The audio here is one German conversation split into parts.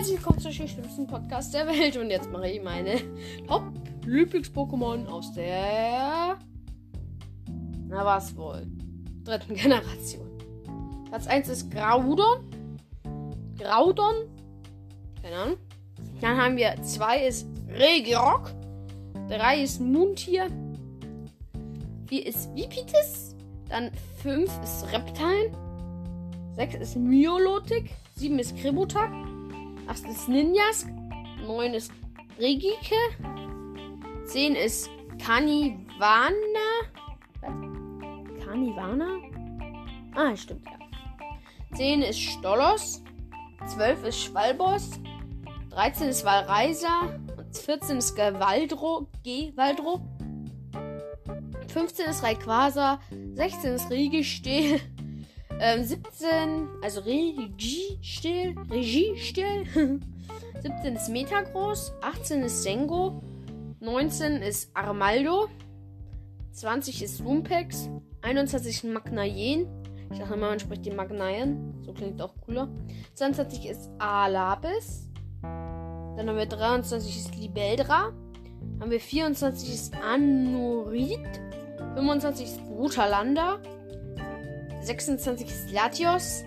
herzlich willkommen zu den schlimmsten Podcast der Welt. Und jetzt mache ich meine Top-Lieblings-Pokémon aus der. Na, was wohl? Dritten Generation. Platz 1 ist Graudon. Graudon. Keine Ahnung. Dann haben wir 2 ist Regirock. 3 ist Muntier. 4 ist Vipitis. Dann 5 ist Reptile. 6 ist Myolotic. 7 ist Kributak. 8 ist Ninjask. 9 ist Regike. 10 ist Kanivana. Was? Kanivana? Ah, stimmt, ja. 10 ist Stolos. 12 ist Schwalbos. 13 ist Valreisa. Und 14 ist Gewaldro. Gewaldro. 15 ist Rayquaza. 16 ist Riegesteel. Ähm, 17, also Regie still, Regie still. 17 ist Metagross, 18 ist Sengo, 19 ist Armaldo, 20 ist Lumpex, 21 ist Magnayen. Ich dachte immer, man spricht die Magnayen. So klingt auch cooler. 22 ist Alabis. Dann haben wir 23 ist Libeldra. Haben wir 24 ist Anurit. 25 ist Brutalanda. 26 ist Latios.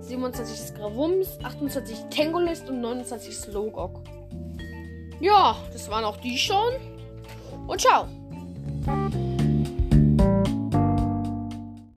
27 ist Gravums. 28 ist Tangolist und 29 ist Logok. Ja, das waren auch die schon. Und ciao.